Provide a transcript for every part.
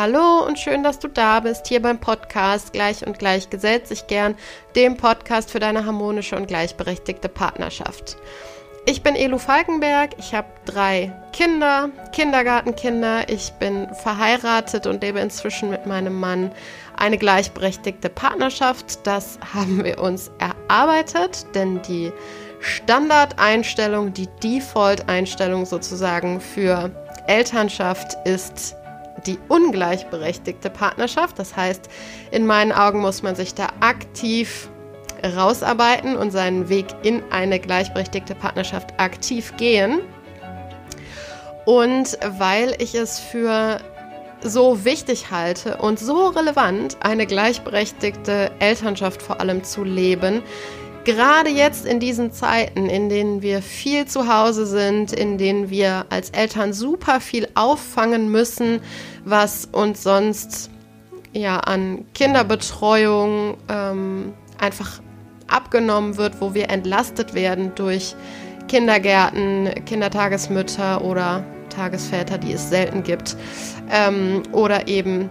Hallo und schön, dass du da bist, hier beim Podcast Gleich und Gleich gesellt sich gern, dem Podcast für deine harmonische und gleichberechtigte Partnerschaft. Ich bin Elu Falkenberg, ich habe drei Kinder, Kindergartenkinder, ich bin verheiratet und lebe inzwischen mit meinem Mann eine gleichberechtigte Partnerschaft. Das haben wir uns erarbeitet, denn die Standardeinstellung, die Default-Einstellung sozusagen für Elternschaft ist die ungleichberechtigte Partnerschaft. Das heißt, in meinen Augen muss man sich da aktiv rausarbeiten und seinen Weg in eine gleichberechtigte Partnerschaft aktiv gehen. Und weil ich es für so wichtig halte und so relevant, eine gleichberechtigte Elternschaft vor allem zu leben, Gerade jetzt in diesen Zeiten, in denen wir viel zu Hause sind, in denen wir als Eltern super viel auffangen müssen, was uns sonst ja an Kinderbetreuung ähm, einfach abgenommen wird, wo wir entlastet werden durch Kindergärten, Kindertagesmütter oder Tagesväter, die es selten gibt, ähm, oder eben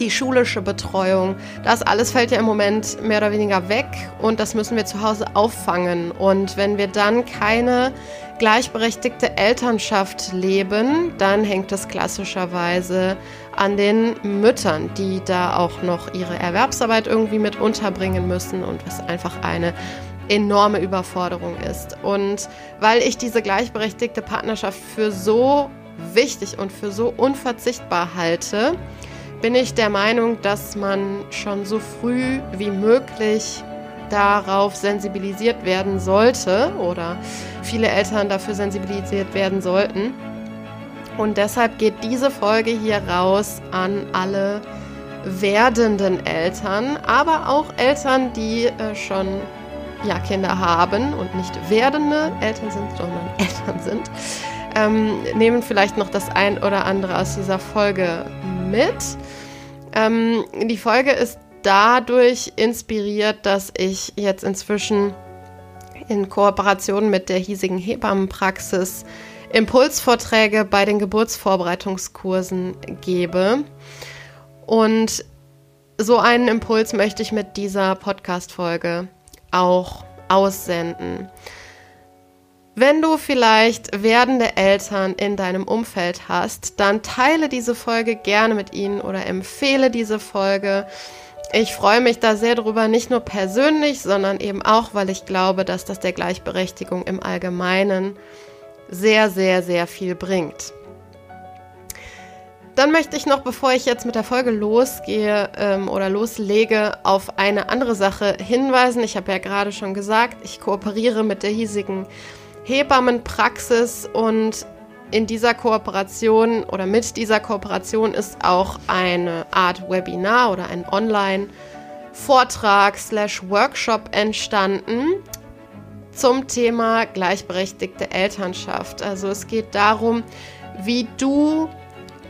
die schulische Betreuung. Das alles fällt ja im Moment mehr oder weniger weg und das müssen wir zu Hause auffangen. Und wenn wir dann keine gleichberechtigte Elternschaft leben, dann hängt es klassischerweise an den Müttern, die da auch noch ihre Erwerbsarbeit irgendwie mit unterbringen müssen und was einfach eine enorme Überforderung ist. Und weil ich diese gleichberechtigte Partnerschaft für so wichtig und für so unverzichtbar halte, bin ich der Meinung, dass man schon so früh wie möglich darauf sensibilisiert werden sollte oder viele Eltern dafür sensibilisiert werden sollten. Und deshalb geht diese Folge hier raus an alle werdenden Eltern, aber auch Eltern, die äh, schon ja, Kinder haben und nicht werdende Eltern sind, sondern Eltern sind, ähm, nehmen vielleicht noch das ein oder andere aus dieser Folge mit. Ähm, die Folge ist dadurch inspiriert, dass ich jetzt inzwischen in Kooperation mit der hiesigen Hebammenpraxis Impulsvorträge bei den Geburtsvorbereitungskursen gebe. Und so einen Impuls möchte ich mit dieser Podcast-Folge auch aussenden. Wenn du vielleicht werdende Eltern in deinem Umfeld hast, dann teile diese Folge gerne mit ihnen oder empfehle diese Folge. Ich freue mich da sehr drüber, nicht nur persönlich, sondern eben auch, weil ich glaube, dass das der Gleichberechtigung im Allgemeinen sehr, sehr, sehr viel bringt. Dann möchte ich noch, bevor ich jetzt mit der Folge losgehe ähm, oder loslege, auf eine andere Sache hinweisen. Ich habe ja gerade schon gesagt, ich kooperiere mit der hiesigen Hebammenpraxis und in dieser Kooperation oder mit dieser Kooperation ist auch eine Art Webinar oder ein Online-Vortrag slash Workshop entstanden zum Thema gleichberechtigte Elternschaft. Also es geht darum, wie du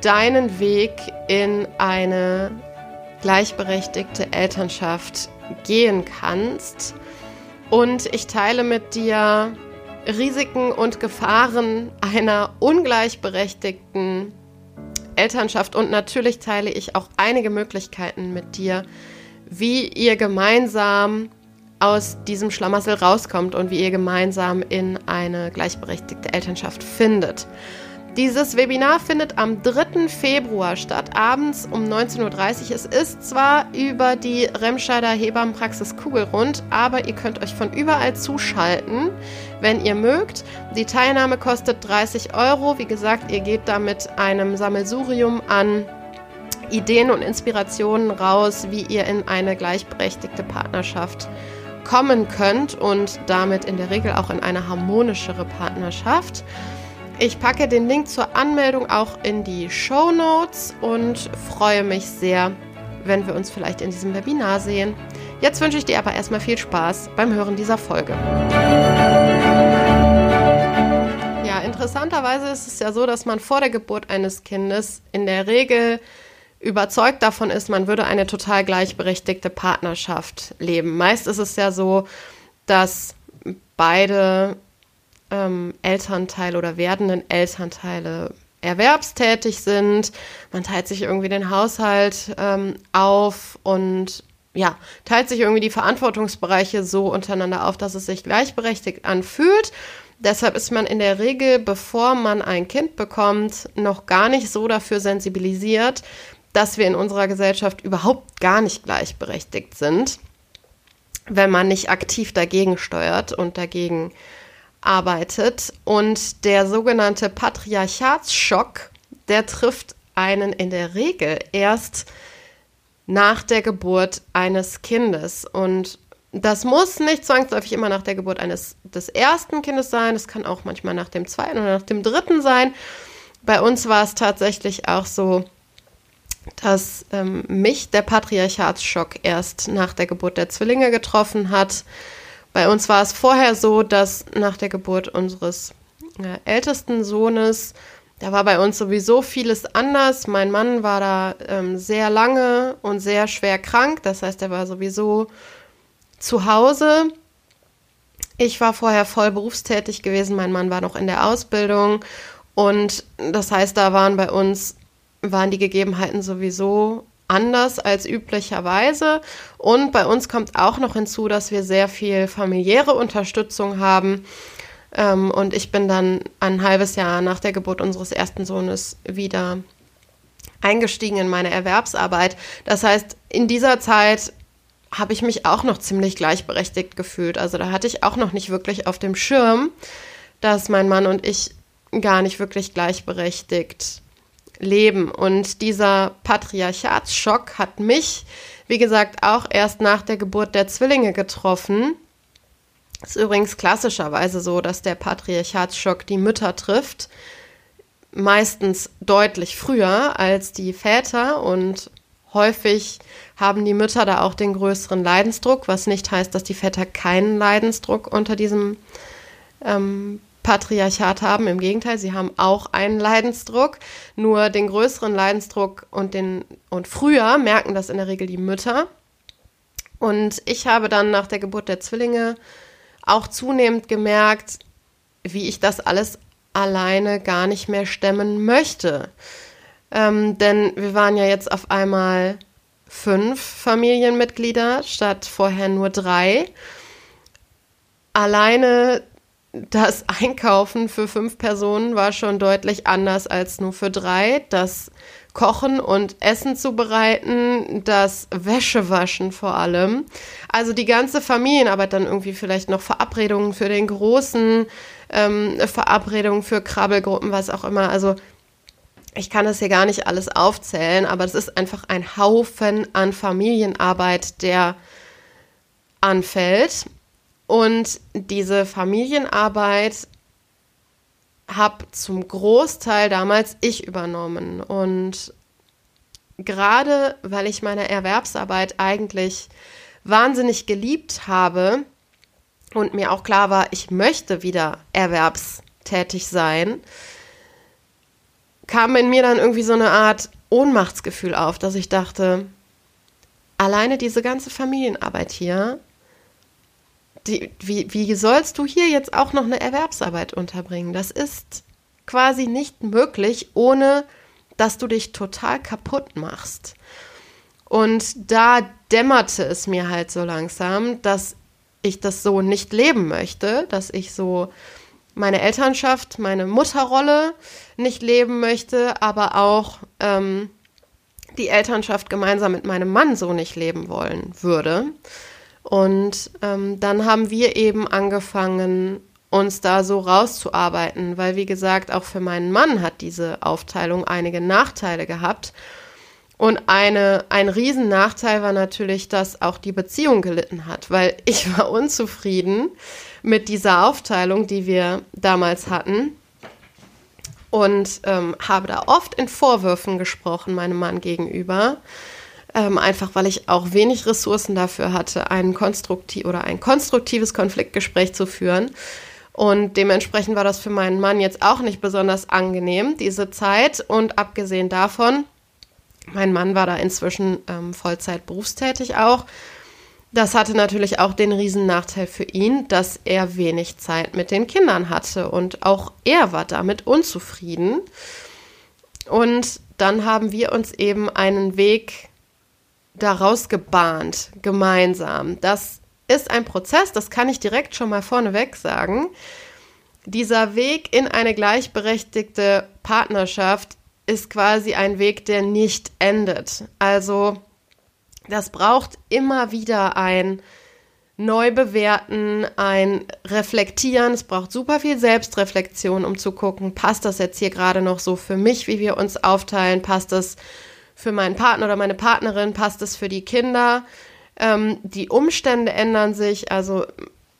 deinen Weg in eine gleichberechtigte Elternschaft gehen kannst. Und ich teile mit dir Risiken und Gefahren einer ungleichberechtigten Elternschaft und natürlich teile ich auch einige Möglichkeiten mit dir, wie ihr gemeinsam aus diesem Schlamassel rauskommt und wie ihr gemeinsam in eine gleichberechtigte Elternschaft findet. Dieses Webinar findet am 3. Februar statt, abends um 19.30 Uhr. Es ist zwar über die Remscheider Hebammenpraxis Kugelrund, aber ihr könnt euch von überall zuschalten, wenn ihr mögt. Die Teilnahme kostet 30 Euro. Wie gesagt, ihr geht da mit einem Sammelsurium an Ideen und Inspirationen raus, wie ihr in eine gleichberechtigte Partnerschaft kommen könnt und damit in der Regel auch in eine harmonischere Partnerschaft. Ich packe den Link zur Anmeldung auch in die Show Notes und freue mich sehr, wenn wir uns vielleicht in diesem Webinar sehen. Jetzt wünsche ich dir aber erstmal viel Spaß beim Hören dieser Folge. Interessanterweise ist es ja so, dass man vor der Geburt eines Kindes in der Regel überzeugt davon ist, man würde eine total gleichberechtigte Partnerschaft leben. Meist ist es ja so, dass beide ähm, Elternteile oder werdenden Elternteile erwerbstätig sind. Man teilt sich irgendwie den Haushalt ähm, auf und ja, teilt sich irgendwie die Verantwortungsbereiche so untereinander auf, dass es sich gleichberechtigt anfühlt. Deshalb ist man in der Regel, bevor man ein Kind bekommt, noch gar nicht so dafür sensibilisiert, dass wir in unserer Gesellschaft überhaupt gar nicht gleichberechtigt sind, wenn man nicht aktiv dagegen steuert und dagegen arbeitet. Und der sogenannte Patriarchatsschock, der trifft einen in der Regel erst nach der Geburt eines Kindes. Und das muss nicht zwangsläufig immer nach der Geburt eines des ersten Kindes sein. Es kann auch manchmal nach dem zweiten oder nach dem dritten sein. Bei uns war es tatsächlich auch so, dass ähm, mich der Patriarchatsschock erst nach der Geburt der Zwillinge getroffen hat. Bei uns war es vorher so, dass nach der Geburt unseres äh, ältesten Sohnes, da war bei uns sowieso vieles anders. Mein Mann war da ähm, sehr lange und sehr schwer krank. Das heißt, er war sowieso zu Hause. Ich war vorher voll berufstätig gewesen. Mein Mann war noch in der Ausbildung. Und das heißt, da waren bei uns, waren die Gegebenheiten sowieso anders als üblicherweise. Und bei uns kommt auch noch hinzu, dass wir sehr viel familiäre Unterstützung haben. Ähm, und ich bin dann ein halbes Jahr nach der Geburt unseres ersten Sohnes wieder eingestiegen in meine Erwerbsarbeit. Das heißt, in dieser Zeit habe ich mich auch noch ziemlich gleichberechtigt gefühlt. Also da hatte ich auch noch nicht wirklich auf dem Schirm, dass mein Mann und ich gar nicht wirklich gleichberechtigt leben. Und dieser Patriarchatsschock hat mich, wie gesagt, auch erst nach der Geburt der Zwillinge getroffen. Ist übrigens klassischerweise so, dass der Patriarchatsschock die Mütter trifft. Meistens deutlich früher als die Väter und häufig haben die Mütter da auch den größeren Leidensdruck, was nicht heißt, dass die Väter keinen Leidensdruck unter diesem ähm, Patriarchat haben. Im Gegenteil, sie haben auch einen Leidensdruck, nur den größeren Leidensdruck und den und früher merken das in der Regel die Mütter. Und ich habe dann nach der Geburt der Zwillinge auch zunehmend gemerkt, wie ich das alles alleine gar nicht mehr stemmen möchte. Ähm, denn wir waren ja jetzt auf einmal fünf Familienmitglieder statt vorher nur drei. Alleine das Einkaufen für fünf Personen war schon deutlich anders als nur für drei. Das Kochen und Essen zubereiten, das Wäschewaschen vor allem. Also die ganze Familienarbeit, dann irgendwie vielleicht noch Verabredungen für den Großen, ähm, Verabredungen für Krabbelgruppen, was auch immer. Also ich kann das hier gar nicht alles aufzählen, aber es ist einfach ein Haufen an Familienarbeit, der anfällt. Und diese Familienarbeit habe zum Großteil damals ich übernommen. Und gerade weil ich meine Erwerbsarbeit eigentlich wahnsinnig geliebt habe und mir auch klar war, ich möchte wieder erwerbstätig sein, kam in mir dann irgendwie so eine Art Ohnmachtsgefühl auf, dass ich dachte, alleine diese ganze Familienarbeit hier die, wie, wie sollst du hier jetzt auch noch eine Erwerbsarbeit unterbringen? Das ist quasi nicht möglich, ohne dass du dich total kaputt machst. Und da dämmerte es mir halt so langsam, dass ich das so nicht leben möchte, dass ich so meine Elternschaft, meine Mutterrolle nicht leben möchte, aber auch ähm, die Elternschaft gemeinsam mit meinem Mann so nicht leben wollen würde. Und ähm, dann haben wir eben angefangen, uns da so rauszuarbeiten, weil wie gesagt, auch für meinen Mann hat diese Aufteilung einige Nachteile gehabt. Und eine, ein Riesennachteil war natürlich, dass auch die Beziehung gelitten hat, weil ich war unzufrieden mit dieser Aufteilung, die wir damals hatten. Und ähm, habe da oft in Vorwürfen gesprochen, meinem Mann gegenüber ähm, einfach weil ich auch wenig Ressourcen dafür hatte, ein konstruktiv oder ein konstruktives Konfliktgespräch zu führen. Und dementsprechend war das für meinen Mann jetzt auch nicht besonders angenehm, diese Zeit. Und abgesehen davon, mein Mann war da inzwischen ähm, Vollzeit berufstätig auch. Das hatte natürlich auch den riesen Nachteil für ihn, dass er wenig Zeit mit den Kindern hatte. Und auch er war damit unzufrieden. Und dann haben wir uns eben einen Weg daraus gebahnt, gemeinsam. Das ist ein Prozess, das kann ich direkt schon mal vorneweg sagen. Dieser Weg in eine gleichberechtigte Partnerschaft ist quasi ein Weg, der nicht endet. Also das braucht immer wieder ein Neubewerten, ein Reflektieren. Es braucht super viel Selbstreflexion, um zu gucken, passt das jetzt hier gerade noch so für mich, wie wir uns aufteilen? Passt das für meinen Partner oder meine Partnerin? Passt das für die Kinder? Ähm, die Umstände ändern sich. Also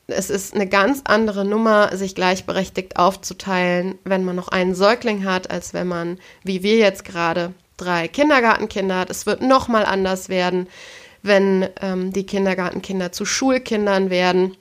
es ist eine ganz andere Nummer, sich gleichberechtigt aufzuteilen, wenn man noch einen Säugling hat, als wenn man, wie wir jetzt gerade, drei Kindergartenkinder hat. Es wird noch mal anders werden, wenn ähm, die Kindergartenkinder zu Schulkindern werden.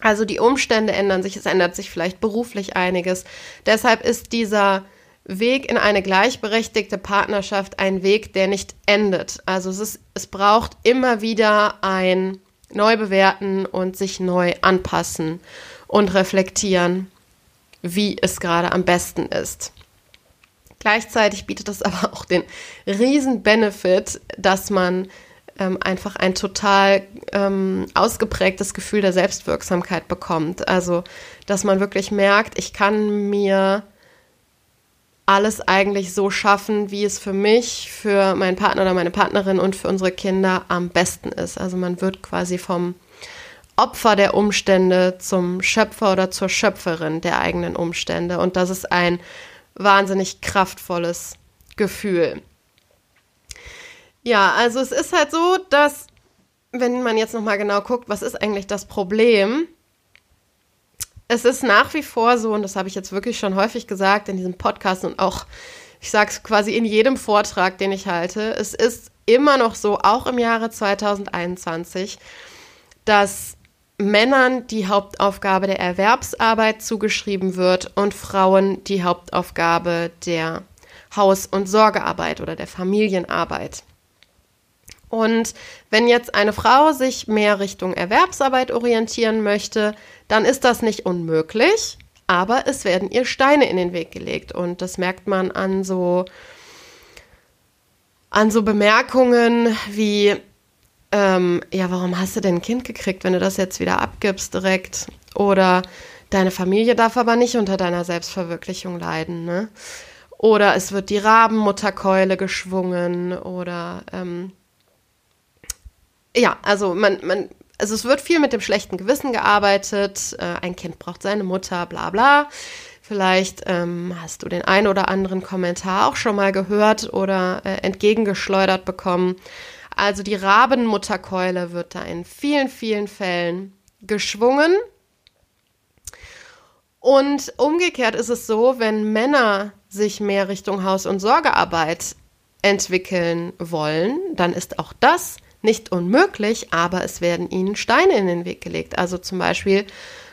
Also die Umstände ändern sich, es ändert sich vielleicht beruflich einiges. Deshalb ist dieser Weg in eine gleichberechtigte Partnerschaft ein Weg, der nicht endet. Also es, ist, es braucht immer wieder ein Neubewerten und sich neu anpassen und reflektieren, wie es gerade am besten ist. Gleichzeitig bietet es aber auch den riesen Benefit, dass man ähm, einfach ein total ähm, ausgeprägtes Gefühl der Selbstwirksamkeit bekommt. Also, dass man wirklich merkt, ich kann mir alles eigentlich so schaffen, wie es für mich, für meinen Partner oder meine Partnerin und für unsere Kinder am besten ist. Also man wird quasi vom Opfer der Umstände zum Schöpfer oder zur Schöpferin der eigenen Umstände. Und das ist ein wahnsinnig kraftvolles Gefühl. Ja, also es ist halt so, dass wenn man jetzt noch mal genau guckt, was ist eigentlich das Problem? Es ist nach wie vor so, und das habe ich jetzt wirklich schon häufig gesagt in diesem Podcast und auch, ich sage es quasi in jedem Vortrag, den ich halte, es ist immer noch so, auch im Jahre 2021, dass Männern die Hauptaufgabe der Erwerbsarbeit zugeschrieben wird und Frauen die Hauptaufgabe der Haus- und Sorgearbeit oder der Familienarbeit. Und wenn jetzt eine Frau sich mehr Richtung Erwerbsarbeit orientieren möchte, dann ist das nicht unmöglich, aber es werden ihr Steine in den Weg gelegt. Und das merkt man an so, an so Bemerkungen wie, ähm, ja, warum hast du denn ein Kind gekriegt, wenn du das jetzt wieder abgibst direkt? Oder deine Familie darf aber nicht unter deiner Selbstverwirklichung leiden, ne? Oder es wird die Rabenmutterkeule geschwungen oder ähm, ja, also man, man, also es wird viel mit dem schlechten Gewissen gearbeitet. Äh, ein Kind braucht seine Mutter, bla bla. Vielleicht ähm, hast du den einen oder anderen Kommentar auch schon mal gehört oder äh, entgegengeschleudert bekommen. Also die Rabenmutterkeule wird da in vielen, vielen Fällen geschwungen. Und umgekehrt ist es so, wenn Männer sich mehr Richtung Haus- und Sorgearbeit entwickeln wollen, dann ist auch das nicht unmöglich, aber es werden ihnen Steine in den Weg gelegt. Also zum Beispiel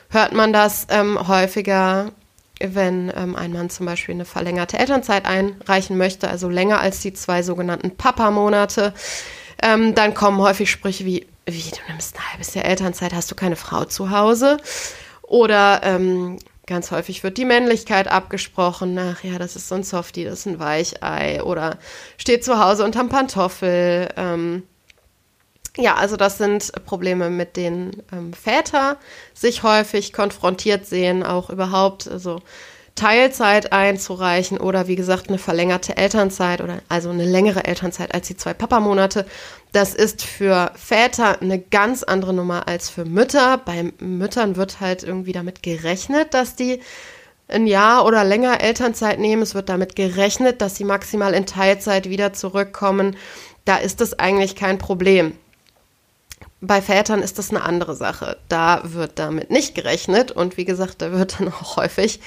hört man das ähm, häufiger, wenn ähm, ein Mann zum Beispiel eine verlängerte Elternzeit einreichen möchte, also länger als die zwei sogenannten Papa-Monate. Ähm, dann kommen häufig Sprüche wie, wie, du nimmst ein halbes Jahr Elternzeit, hast du keine Frau zu Hause? Oder ähm, ganz häufig wird die Männlichkeit abgesprochen. Ach ja, das ist so ein Softie, das ist ein Weichei. Oder steht zu Hause unterm Pantoffel. Ähm, ja, also das sind Probleme, mit denen ähm, Väter sich häufig konfrontiert sehen, auch überhaupt also Teilzeit einzureichen oder wie gesagt eine verlängerte Elternzeit oder also eine längere Elternzeit als die zwei Papamonate. Das ist für Väter eine ganz andere Nummer als für Mütter. Bei Müttern wird halt irgendwie damit gerechnet, dass die ein Jahr oder länger Elternzeit nehmen. Es wird damit gerechnet, dass sie maximal in Teilzeit wieder zurückkommen. Da ist es eigentlich kein Problem. Bei Vätern ist das eine andere Sache. Da wird damit nicht gerechnet und wie gesagt, da wird dann auch häufig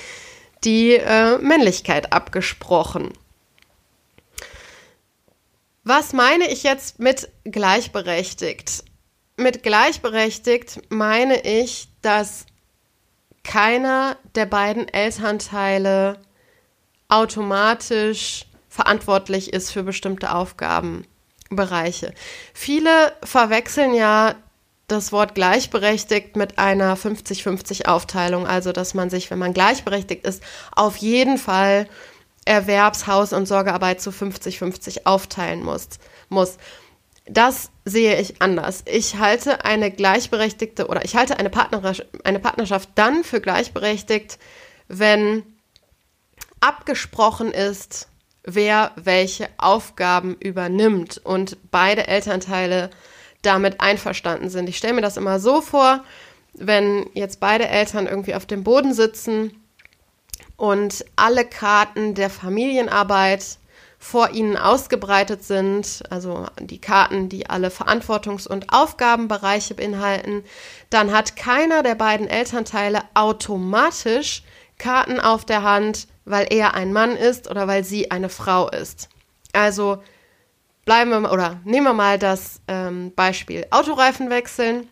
die äh, Männlichkeit abgesprochen. Was meine ich jetzt mit gleichberechtigt? Mit gleichberechtigt meine ich, dass keiner der beiden Elternteile automatisch verantwortlich ist für bestimmte Aufgaben. Bereiche. Viele verwechseln ja das Wort gleichberechtigt mit einer 50-50 Aufteilung, also dass man sich, wenn man gleichberechtigt ist, auf jeden Fall Erwerbshaus- und Sorgearbeit zu 50-50 aufteilen muss. muss. Das sehe ich anders. Ich halte eine gleichberechtigte oder ich halte eine, Partner, eine Partnerschaft dann für gleichberechtigt, wenn abgesprochen ist, wer welche Aufgaben übernimmt und beide Elternteile damit einverstanden sind. Ich stelle mir das immer so vor, wenn jetzt beide Eltern irgendwie auf dem Boden sitzen und alle Karten der Familienarbeit vor ihnen ausgebreitet sind, also die Karten, die alle Verantwortungs- und Aufgabenbereiche beinhalten, dann hat keiner der beiden Elternteile automatisch Karten auf der Hand, weil er ein Mann ist oder weil sie eine Frau ist. Also bleiben wir oder nehmen wir mal das ähm, Beispiel Autoreifen wechseln.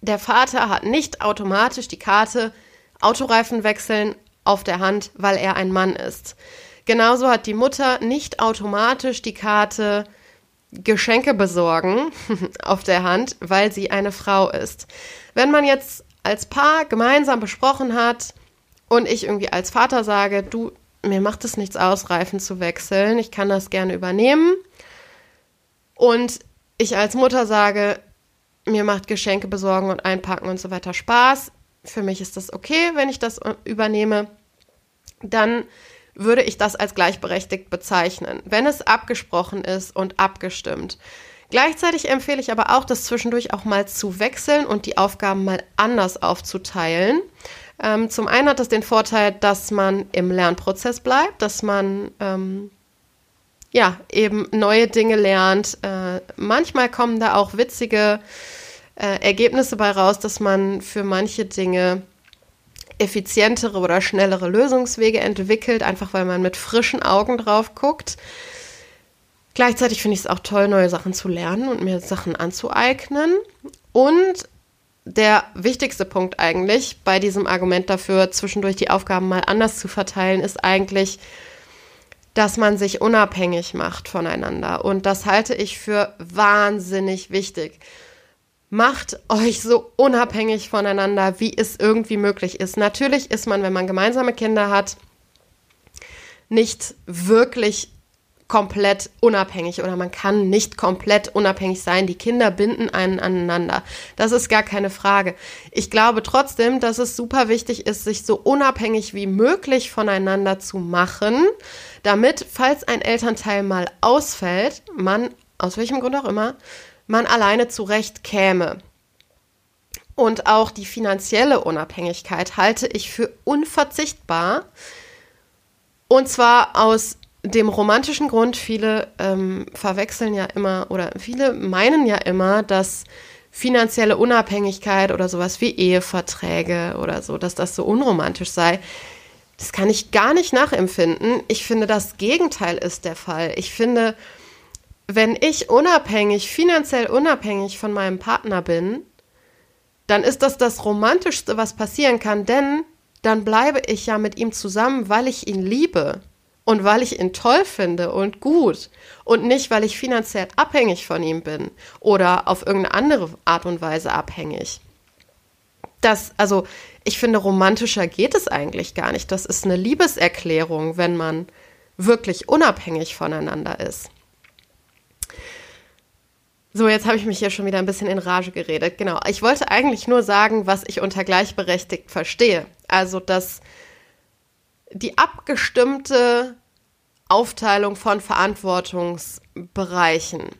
Der Vater hat nicht automatisch die Karte Autoreifen wechseln auf der Hand, weil er ein Mann ist. Genauso hat die Mutter nicht automatisch die Karte Geschenke besorgen auf der Hand, weil sie eine Frau ist. Wenn man jetzt als Paar gemeinsam besprochen hat und ich irgendwie als Vater sage, du, mir macht es nichts aus, Reifen zu wechseln, ich kann das gerne übernehmen. Und ich als Mutter sage, mir macht Geschenke besorgen und einpacken und so weiter Spaß. Für mich ist das okay, wenn ich das übernehme. Dann würde ich das als gleichberechtigt bezeichnen, wenn es abgesprochen ist und abgestimmt. Gleichzeitig empfehle ich aber auch, das zwischendurch auch mal zu wechseln und die Aufgaben mal anders aufzuteilen. Ähm, zum einen hat das den Vorteil, dass man im Lernprozess bleibt, dass man ähm, ja eben neue Dinge lernt. Äh, manchmal kommen da auch witzige äh, Ergebnisse bei raus, dass man für manche Dinge effizientere oder schnellere Lösungswege entwickelt, einfach weil man mit frischen Augen drauf guckt. Gleichzeitig finde ich es auch toll, neue Sachen zu lernen und mir Sachen anzueignen. Und der wichtigste Punkt eigentlich bei diesem Argument dafür, zwischendurch die Aufgaben mal anders zu verteilen, ist eigentlich, dass man sich unabhängig macht voneinander. Und das halte ich für wahnsinnig wichtig macht euch so unabhängig voneinander, wie es irgendwie möglich ist. Natürlich ist man, wenn man gemeinsame Kinder hat, nicht wirklich komplett unabhängig oder man kann nicht komplett unabhängig sein. Die Kinder binden einen aneinander. Das ist gar keine Frage. Ich glaube trotzdem, dass es super wichtig ist, sich so unabhängig wie möglich voneinander zu machen, damit, falls ein Elternteil mal ausfällt, man, aus welchem Grund auch immer, man alleine zurecht käme. Und auch die finanzielle Unabhängigkeit halte ich für unverzichtbar. Und zwar aus dem romantischen Grund, viele ähm, verwechseln ja immer oder viele meinen ja immer, dass finanzielle Unabhängigkeit oder sowas wie Eheverträge oder so, dass das so unromantisch sei. Das kann ich gar nicht nachempfinden. Ich finde, das Gegenteil ist der Fall. Ich finde, wenn ich unabhängig, finanziell unabhängig von meinem Partner bin, dann ist das das Romantischste, was passieren kann, denn dann bleibe ich ja mit ihm zusammen, weil ich ihn liebe und weil ich ihn toll finde und gut und nicht, weil ich finanziell abhängig von ihm bin oder auf irgendeine andere Art und Weise abhängig. Das, also, ich finde, romantischer geht es eigentlich gar nicht. Das ist eine Liebeserklärung, wenn man wirklich unabhängig voneinander ist. So, jetzt habe ich mich hier schon wieder ein bisschen in Rage geredet. Genau. Ich wollte eigentlich nur sagen, was ich unter gleichberechtigt verstehe. Also, dass die abgestimmte Aufteilung von Verantwortungsbereichen.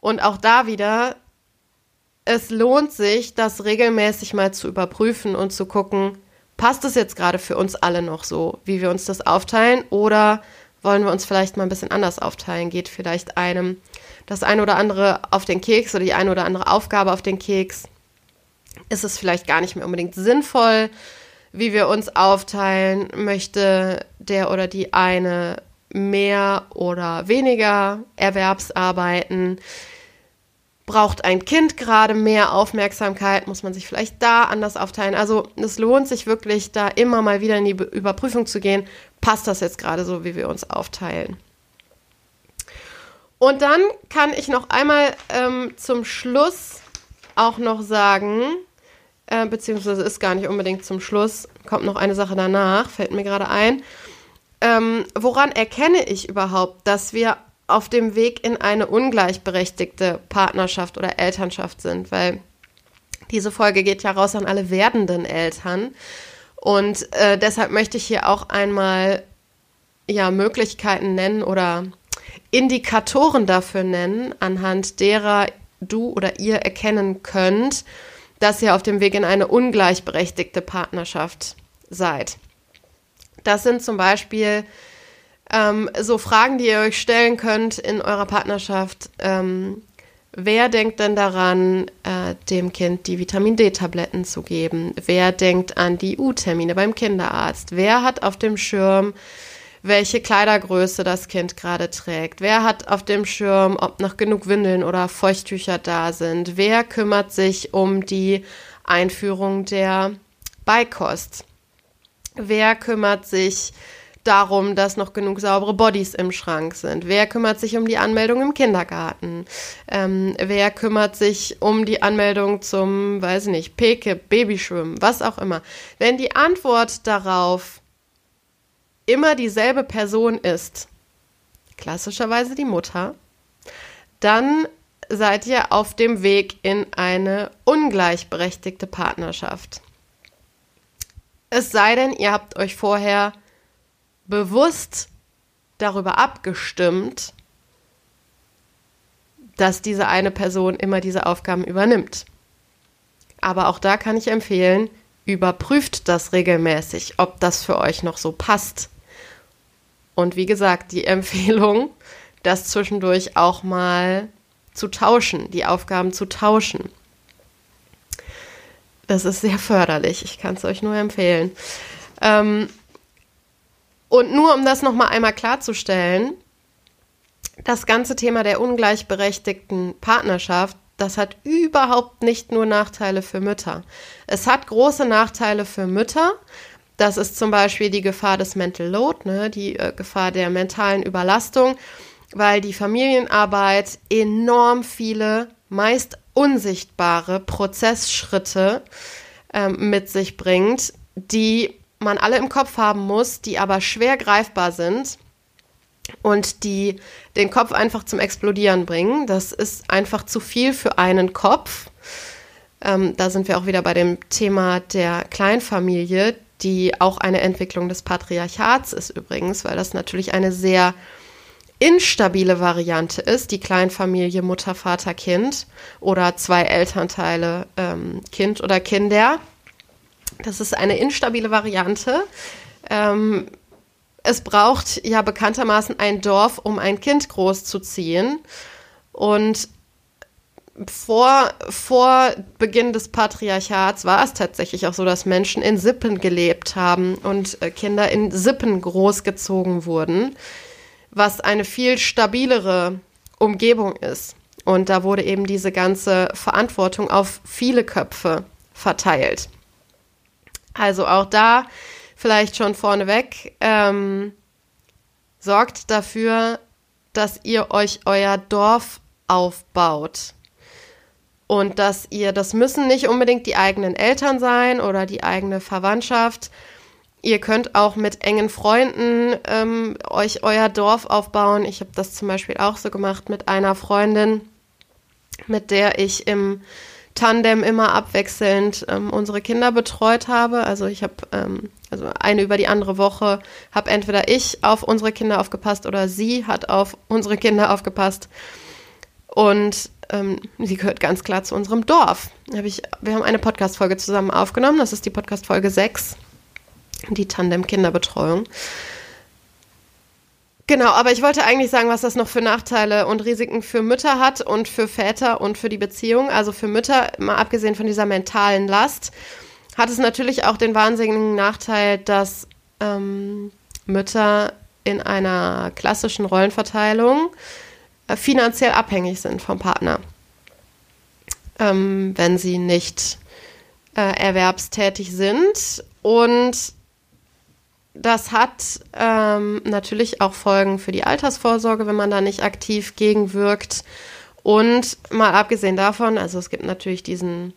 Und auch da wieder, es lohnt sich, das regelmäßig mal zu überprüfen und zu gucken, passt es jetzt gerade für uns alle noch so, wie wir uns das aufteilen oder wollen wir uns vielleicht mal ein bisschen anders aufteilen? Geht vielleicht einem das ein oder andere auf den Keks oder die eine oder andere Aufgabe auf den Keks? Ist es vielleicht gar nicht mehr unbedingt sinnvoll, wie wir uns aufteilen? Möchte der oder die eine mehr oder weniger Erwerbsarbeiten? Braucht ein Kind gerade mehr Aufmerksamkeit? Muss man sich vielleicht da anders aufteilen? Also es lohnt sich wirklich, da immer mal wieder in die Überprüfung zu gehen. Passt das jetzt gerade so, wie wir uns aufteilen? Und dann kann ich noch einmal ähm, zum Schluss auch noch sagen, äh, beziehungsweise ist gar nicht unbedingt zum Schluss, kommt noch eine Sache danach, fällt mir gerade ein. ähm, woran erkenne ich überhaupt, dass wir auf dem Weg in eine ungleichberechtigte Partnerschaft oder Elternschaft sind? Weil diese Folge geht ja raus an alle werdenden Eltern. Und äh, deshalb möchte ich hier auch einmal ja, Möglichkeiten nennen oder Indikatoren dafür nennen, anhand derer du oder ihr erkennen könnt, dass ihr auf dem Weg in eine ungleichberechtigte Partnerschaft seid. Das sind zum Beispiel ähm, so Fragen, die ihr euch stellen könnt in eurer Partnerschaft. Ähm, wer denkt denn daran, äh, dem Kind die Vitamin D-Tabletten zu geben? Wer denkt an die U-Termine beim Kinderarzt? Wer hat auf dem Schirm, welche Kleidergröße das Kind gerade trägt? Wer hat auf dem Schirm, ob noch genug Windeln oder Feuchttücher da sind? Wer kümmert sich um die Einführung der Beikost? Wer kümmert sich darum, dass noch genug saubere Bodies im Schrank sind? Wer kümmert sich um die Anmeldung im Kindergarten? Ähm, wer kümmert sich um die Anmeldung zum, weiß ich nicht, Peke, Babyschwimmen, was auch immer? Wenn die Antwort darauf immer dieselbe Person ist, klassischerweise die Mutter, dann seid ihr auf dem Weg in eine ungleichberechtigte Partnerschaft. Es sei denn, ihr habt euch vorher bewusst darüber abgestimmt, dass diese eine Person immer diese Aufgaben übernimmt. Aber auch da kann ich empfehlen, überprüft das regelmäßig, ob das für euch noch so passt. Und wie gesagt, die Empfehlung, das zwischendurch auch mal zu tauschen, die Aufgaben zu tauschen. Das ist sehr förderlich. Ich kann es euch nur empfehlen. Ähm, und nur um das nochmal einmal klarzustellen, das ganze Thema der ungleichberechtigten Partnerschaft, das hat überhaupt nicht nur Nachteile für Mütter. Es hat große Nachteile für Mütter, das ist zum Beispiel die Gefahr des Mental Load, ne, die äh, Gefahr der mentalen Überlastung, weil die Familienarbeit enorm viele, meist unsichtbare Prozessschritte ähm, mit sich bringt, die man alle im Kopf haben muss, die aber schwer greifbar sind und die den Kopf einfach zum Explodieren bringen. Das ist einfach zu viel für einen Kopf. Ähm, da sind wir auch wieder bei dem Thema der Kleinfamilie die auch eine Entwicklung des Patriarchats ist übrigens, weil das natürlich eine sehr instabile Variante ist, die Kleinfamilie Mutter, Vater, Kind oder zwei Elternteile ähm, Kind oder Kinder. Das ist eine instabile Variante. Ähm, es braucht ja bekanntermaßen ein Dorf, um ein Kind großzuziehen. Und vor, vor Beginn des Patriarchats war es tatsächlich auch so, dass Menschen in Sippen gelebt haben und äh, Kinder in Sippen großgezogen wurden, was eine viel stabilere Umgebung ist. Und da wurde eben diese ganze Verantwortung auf viele Köpfe verteilt. Also auch da vielleicht schon vorneweg, ähm, sorgt dafür, dass ihr euch euer Dorf aufbaut und dass ihr, das müssen nicht unbedingt die eigenen Eltern sein oder die eigene Verwandtschaft. Ihr könnt auch mit engen Freunden ähm, euch euer Dorf aufbauen. Ich habe das zum Beispiel auch so gemacht mit einer Freundin, mit der ich im Tandem immer abwechselnd ähm, unsere Kinder betreut habe. Also ich habe ähm, also eine über die andere Woche habe entweder ich auf unsere Kinder aufgepasst oder sie hat auf unsere Kinder aufgepasst. Und ähm, sie gehört ganz klar zu unserem Dorf. Hab ich, wir haben eine Podcast-Folge zusammen aufgenommen. Das ist die Podcast-Folge 6, die Tandem-Kinderbetreuung. Genau, aber ich wollte eigentlich sagen, was das noch für Nachteile und Risiken für Mütter hat und für Väter und für die Beziehung. Also für Mütter, mal abgesehen von dieser mentalen Last, hat es natürlich auch den wahnsinnigen Nachteil, dass ähm, Mütter in einer klassischen Rollenverteilung finanziell abhängig sind vom Partner, ähm, wenn sie nicht äh, erwerbstätig sind. Und das hat ähm, natürlich auch Folgen für die Altersvorsorge, wenn man da nicht aktiv gegenwirkt. Und mal abgesehen davon, also es gibt natürlich diesen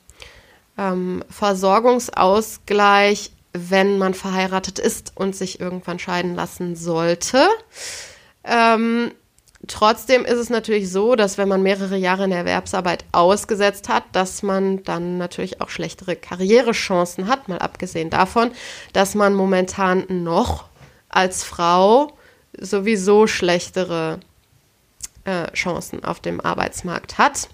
ähm, Versorgungsausgleich, wenn man verheiratet ist und sich irgendwann scheiden lassen sollte. Ähm, trotzdem ist es natürlich so, dass wenn man mehrere Jahre in der Erwerbsarbeit ausgesetzt hat, dass man dann natürlich auch schlechtere Karrierechancen hat, mal abgesehen davon, dass man momentan noch als Frau sowieso schlechtere äh, Chancen auf dem Arbeitsmarkt hat.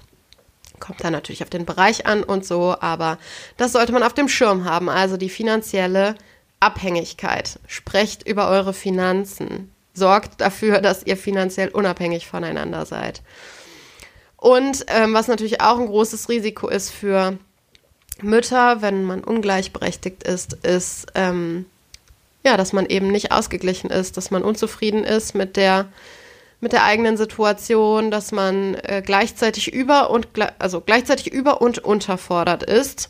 Kommt dann natürlich auf den Bereich an und so, aber das sollte man auf dem Schirm haben. Also die finanzielle Abhängigkeit. Sprecht über eure Finanzen. Sorgt dafür, dass ihr finanziell unabhängig voneinander seid. Und ähm, was natürlich auch ein großes Risiko ist für Mütter, wenn man ungleichberechtigt ist, ist, ähm, ja, dass man eben nicht ausgeglichen ist, dass man unzufrieden ist mit der mit der eigenen Situation, dass man äh, gleichzeitig über und also gleichzeitig über und unterfordert ist.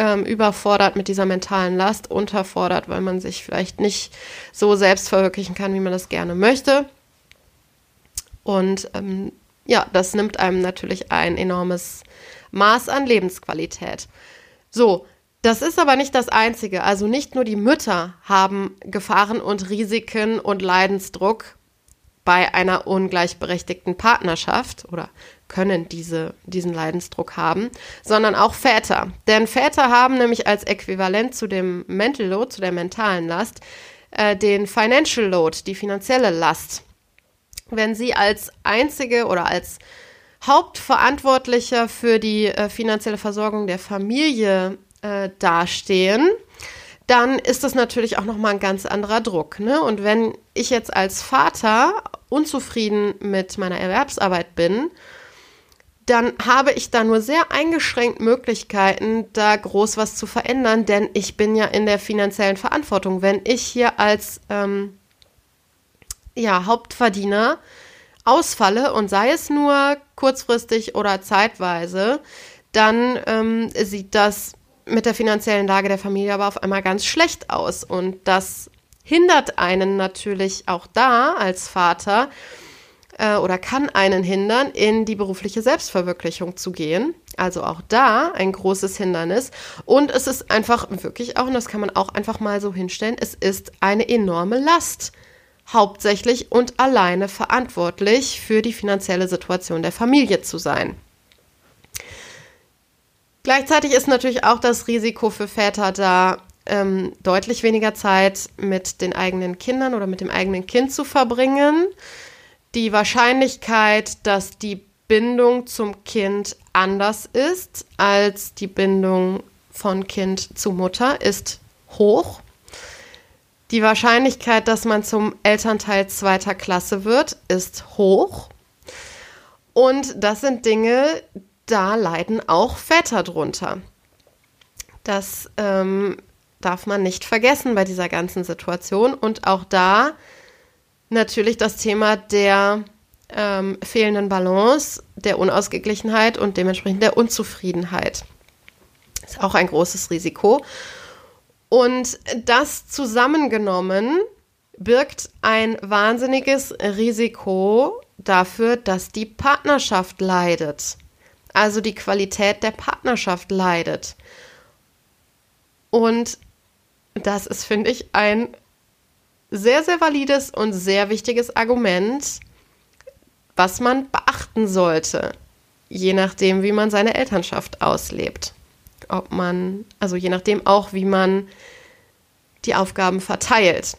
Ähm, überfordert mit dieser mentalen Last, unterfordert, weil man sich vielleicht nicht so selbst verwirklichen kann, wie man das gerne möchte. Und ähm, ja, das nimmt einem natürlich ein enormes Maß an Lebensqualität. So, das ist aber nicht das Einzige. Also nicht nur die Mütter haben Gefahren und Risiken und Leidensdruck bei einer ungleichberechtigten Partnerschaft oder können diese, diesen Leidensdruck haben, sondern auch Väter. Denn Väter haben nämlich als Äquivalent zu dem Mental Load, zu der mentalen Last, äh, den Financial Load, die finanzielle Last. Wenn sie als einzige oder als Hauptverantwortlicher für die äh, finanzielle Versorgung der Familie äh, dastehen, dann ist das natürlich auch nochmal ein ganz anderer Druck. Ne? Und wenn ich jetzt als Vater unzufrieden mit meiner Erwerbsarbeit bin, dann habe ich da nur sehr eingeschränkt Möglichkeiten, da groß was zu verändern, denn ich bin ja in der finanziellen Verantwortung. Wenn ich hier als ähm, ja, Hauptverdiener ausfalle und sei es nur kurzfristig oder zeitweise, dann ähm, sieht das mit der finanziellen Lage der Familie aber auf einmal ganz schlecht aus. Und das hindert einen natürlich auch da als Vater äh, oder kann einen hindern, in die berufliche Selbstverwirklichung zu gehen. Also auch da ein großes Hindernis. Und es ist einfach wirklich auch, und das kann man auch einfach mal so hinstellen, es ist eine enorme Last. Hauptsächlich und alleine verantwortlich für die finanzielle Situation der Familie zu sein. Gleichzeitig ist natürlich auch das Risiko für Väter da, ähm, deutlich weniger Zeit mit den eigenen Kindern oder mit dem eigenen Kind zu verbringen. Die Wahrscheinlichkeit, dass die Bindung zum Kind anders ist als die Bindung von Kind zu Mutter, ist hoch. Die Wahrscheinlichkeit, dass man zum Elternteil zweiter Klasse wird, ist hoch. Und das sind Dinge, da leiden auch Väter drunter. Das ähm, darf man nicht vergessen bei dieser ganzen Situation. Und auch da natürlich das Thema der ähm, fehlenden Balance, der Unausgeglichenheit und dementsprechend der Unzufriedenheit. Ist auch ein großes Risiko. Und das zusammengenommen birgt ein wahnsinniges Risiko dafür, dass die Partnerschaft leidet also die Qualität der Partnerschaft leidet. Und das ist, finde ich, ein sehr, sehr valides und sehr wichtiges Argument, was man beachten sollte, je nachdem, wie man seine Elternschaft auslebt. Ob man, also je nachdem auch, wie man die Aufgaben verteilt.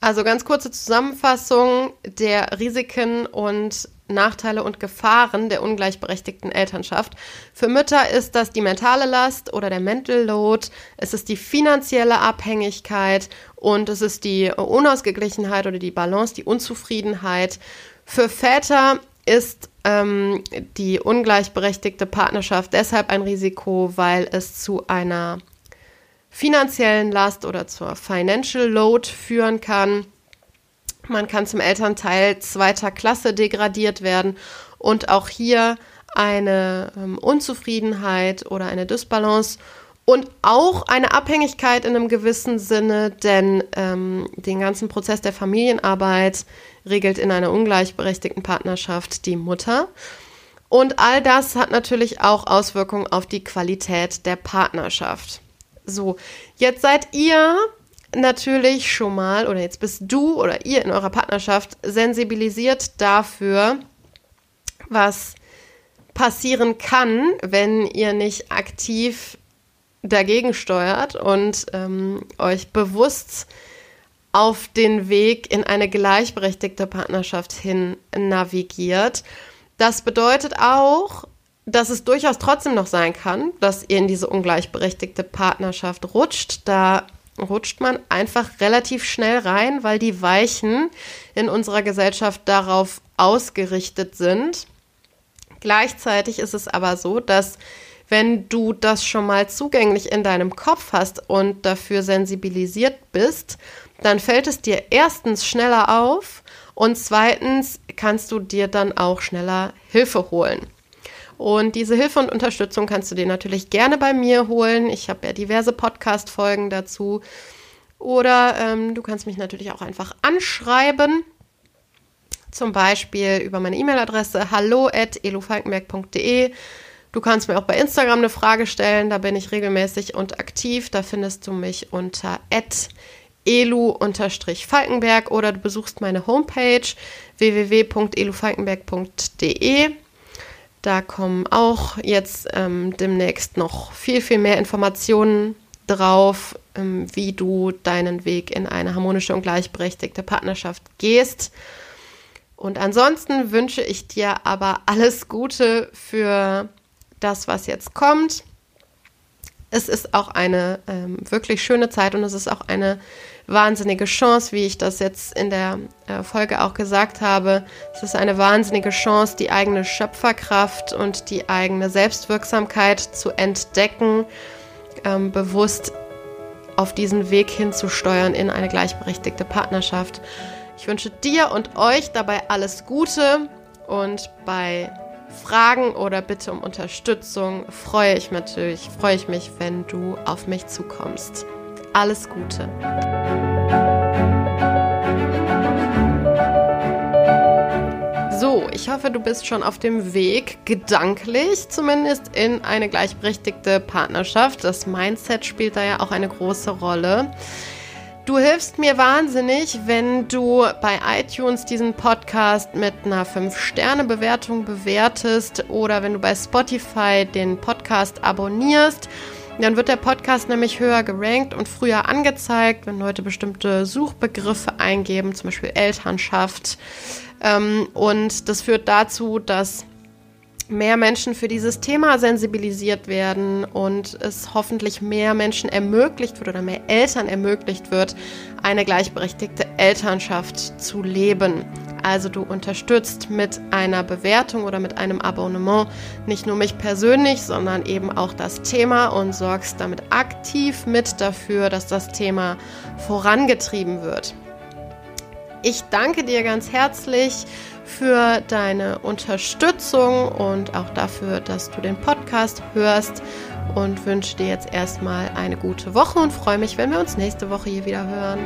Also ganz kurze Zusammenfassung der Risiken und Nachteile und Gefahren der ungleichberechtigten Elternschaft. Für Mütter ist das die mentale Last oder der Mental Load, es ist die finanzielle Abhängigkeit und es ist die Unausgeglichenheit oder die Balance, die Unzufriedenheit. Für Väter ist ähm, die ungleichberechtigte Partnerschaft deshalb ein Risiko, weil es zu einer finanziellen Last oder zur Financial Load führen kann. Man kann zum Elternteil zweiter Klasse degradiert werden und auch hier eine ähm, Unzufriedenheit oder eine Dysbalance und auch eine Abhängigkeit in einem gewissen Sinne, denn ähm, den ganzen Prozess der Familienarbeit regelt in einer ungleichberechtigten Partnerschaft die Mutter. Und all das hat natürlich auch Auswirkungen auf die Qualität der Partnerschaft. So, jetzt seid ihr natürlich schon mal, oder jetzt bist du oder ihr in eurer Partnerschaft sensibilisiert dafür, was passieren kann, wenn ihr nicht aktiv dagegen steuert und ähm, euch bewusst auf den Weg in eine gleichberechtigte Partnerschaft hin navigiert. Das bedeutet auch, dass es durchaus trotzdem noch sein kann, dass ihr in diese ungleichberechtigte Partnerschaft rutscht. Da rutscht man einfach relativ schnell rein, weil die Weichen in unserer Gesellschaft darauf ausgerichtet sind. Gleichzeitig ist es aber so, dass wenn du das schon mal zugänglich in deinem Kopf hast und dafür sensibilisiert bist, dann fällt es dir erstens schneller auf und zweitens kannst du dir dann auch schneller Hilfe holen. Und diese Hilfe und Unterstützung kannst du dir natürlich gerne bei mir holen. Ich habe ja diverse Podcast-Folgen dazu. Oder ähm, du kannst mich natürlich auch einfach anschreiben. Zum Beispiel über meine E-Mail-Adresse hallo at elofalkenberg.de Du kannst mir auch bei Instagram eine Frage stellen, da bin ich regelmäßig und aktiv. Da findest du mich unter elu-falkenberg oder du besuchst meine Homepage www.elufalkenberg.de. Da kommen auch jetzt ähm, demnächst noch viel, viel mehr Informationen drauf, ähm, wie du deinen Weg in eine harmonische und gleichberechtigte Partnerschaft gehst. Und ansonsten wünsche ich dir aber alles Gute für das, was jetzt kommt. Es ist auch eine ähm, wirklich schöne Zeit und es ist auch eine wahnsinnige Chance, wie ich das jetzt in der äh, Folge auch gesagt habe. Es ist eine wahnsinnige Chance, die eigene Schöpferkraft und die eigene Selbstwirksamkeit zu entdecken, ähm, bewusst auf diesen Weg hinzusteuern in eine gleichberechtigte Partnerschaft. Ich wünsche dir und euch dabei alles Gute und bei Fragen oder Bitte um Unterstützung freue ich natürlich, freue ich mich, wenn du auf mich zukommst. Alles Gute. So, ich hoffe, du bist schon auf dem Weg, gedanklich zumindest, in eine gleichberechtigte Partnerschaft. Das Mindset spielt da ja auch eine große Rolle. Du hilfst mir wahnsinnig, wenn du bei iTunes diesen Podcast mit einer 5-Sterne-Bewertung bewertest oder wenn du bei Spotify den Podcast abonnierst. Dann wird der Podcast nämlich höher gerankt und früher angezeigt, wenn Leute bestimmte Suchbegriffe eingeben, zum Beispiel Elternschaft. Ähm, und das führt dazu, dass mehr Menschen für dieses Thema sensibilisiert werden und es hoffentlich mehr Menschen ermöglicht wird oder mehr Eltern ermöglicht wird, eine gleichberechtigte Elternschaft zu leben. Also du unterstützt mit einer Bewertung oder mit einem Abonnement nicht nur mich persönlich, sondern eben auch das Thema und sorgst damit aktiv mit dafür, dass das Thema vorangetrieben wird. Ich danke dir ganz herzlich für deine Unterstützung und auch dafür, dass du den Podcast hörst und wünsche dir jetzt erstmal eine gute Woche und freue mich, wenn wir uns nächste Woche hier wieder hören.